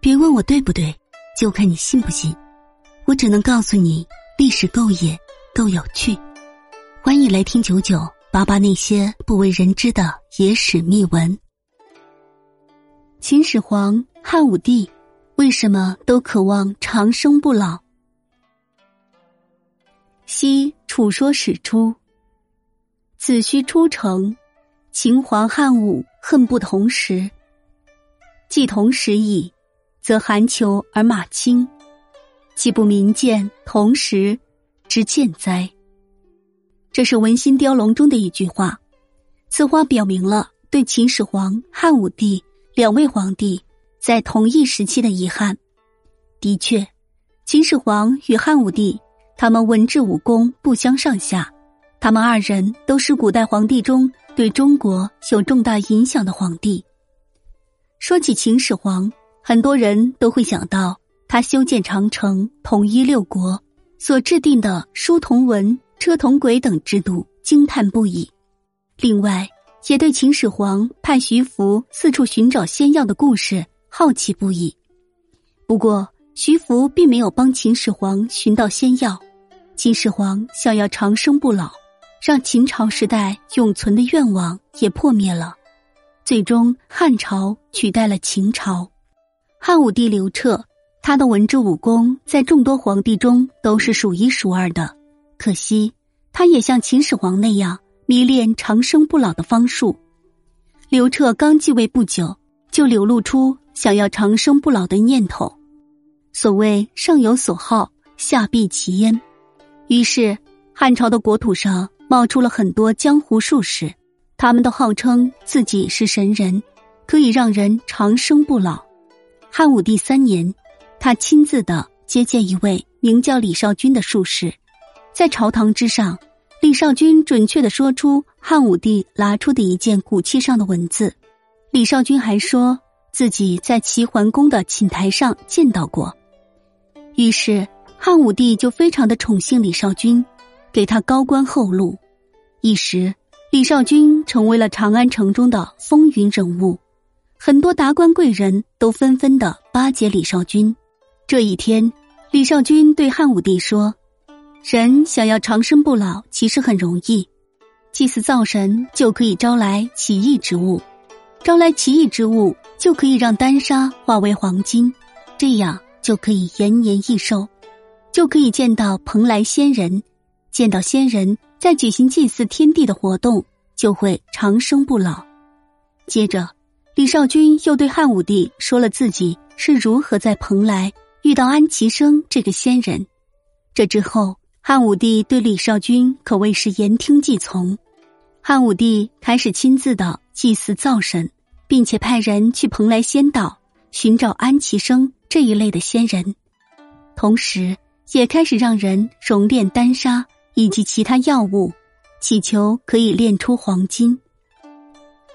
别问我对不对，就看你信不信。我只能告诉你，历史够野，够有趣。欢迎来听九九八八那些不为人知的野史秘闻。秦始皇、汉武帝为什么都渴望长生不老？昔楚说始出，子虚出城，秦皇汉武恨不同时。既同时矣。则寒裘而马轻，岂不民见同时之见哉？这是《文心雕龙》中的一句话。此话表明了对秦始皇、汉武帝两位皇帝在同一时期的遗憾。的确，秦始皇与汉武帝，他们文治武功不相上下，他们二人都是古代皇帝中对中国有重大影响的皇帝。说起秦始皇。很多人都会想到他修建长城、统一六国所制定的书同文、车同轨等制度，惊叹不已。另外，也对秦始皇派徐福四处寻找仙药的故事好奇不已。不过，徐福并没有帮秦始皇寻到仙药。秦始皇想要长生不老，让秦朝时代永存的愿望也破灭了。最终，汉朝取代了秦朝。汉武帝刘彻，他的文治武功在众多皇帝中都是数一数二的。可惜，他也像秦始皇那样迷恋长生不老的方术。刘彻刚继位不久，就流露出想要长生不老的念头。所谓上有所好，下必其焉。于是，汉朝的国土上冒出了很多江湖术士，他们都号称自己是神人，可以让人长生不老。汉武帝三年，他亲自的接见一位名叫李少君的术士，在朝堂之上，李少君准确的说出汉武帝拿出的一件古器上的文字。李少君还说自己在齐桓公的寝台上见到过。于是汉武帝就非常的宠幸李少君，给他高官厚禄。一时，李少君成为了长安城中的风云人物。很多达官贵人都纷纷的巴结李少君。这一天，李少君对汉武帝说：“人想要长生不老，其实很容易，祭祀灶神就可以招来奇异之物，招来奇异之物就可以让丹砂化为黄金，这样就可以延年益寿，就可以见到蓬莱仙人，见到仙人再举行祭祀天地的活动，就会长生不老。”接着。李少君又对汉武帝说了自己是如何在蓬莱遇到安其生这个仙人。这之后，汉武帝对李少君可谓是言听计从。汉武帝开始亲自的祭祀灶神，并且派人去蓬莱仙岛寻找安其生这一类的仙人，同时也开始让人熔炼丹砂以及其他药物，祈求可以炼出黄金。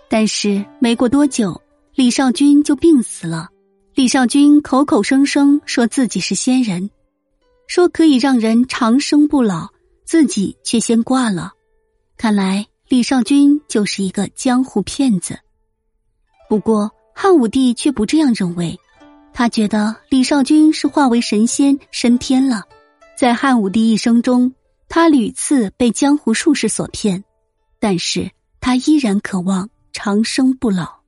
但是没过多久，李少君就病死了。李少君口口声声说自己是仙人，说可以让人长生不老，自己却先挂了。看来李少君就是一个江湖骗子。不过汉武帝却不这样认为，他觉得李少君是化为神仙升天了。在汉武帝一生中，他屡次被江湖术士所骗，但是他依然渴望。长生不老。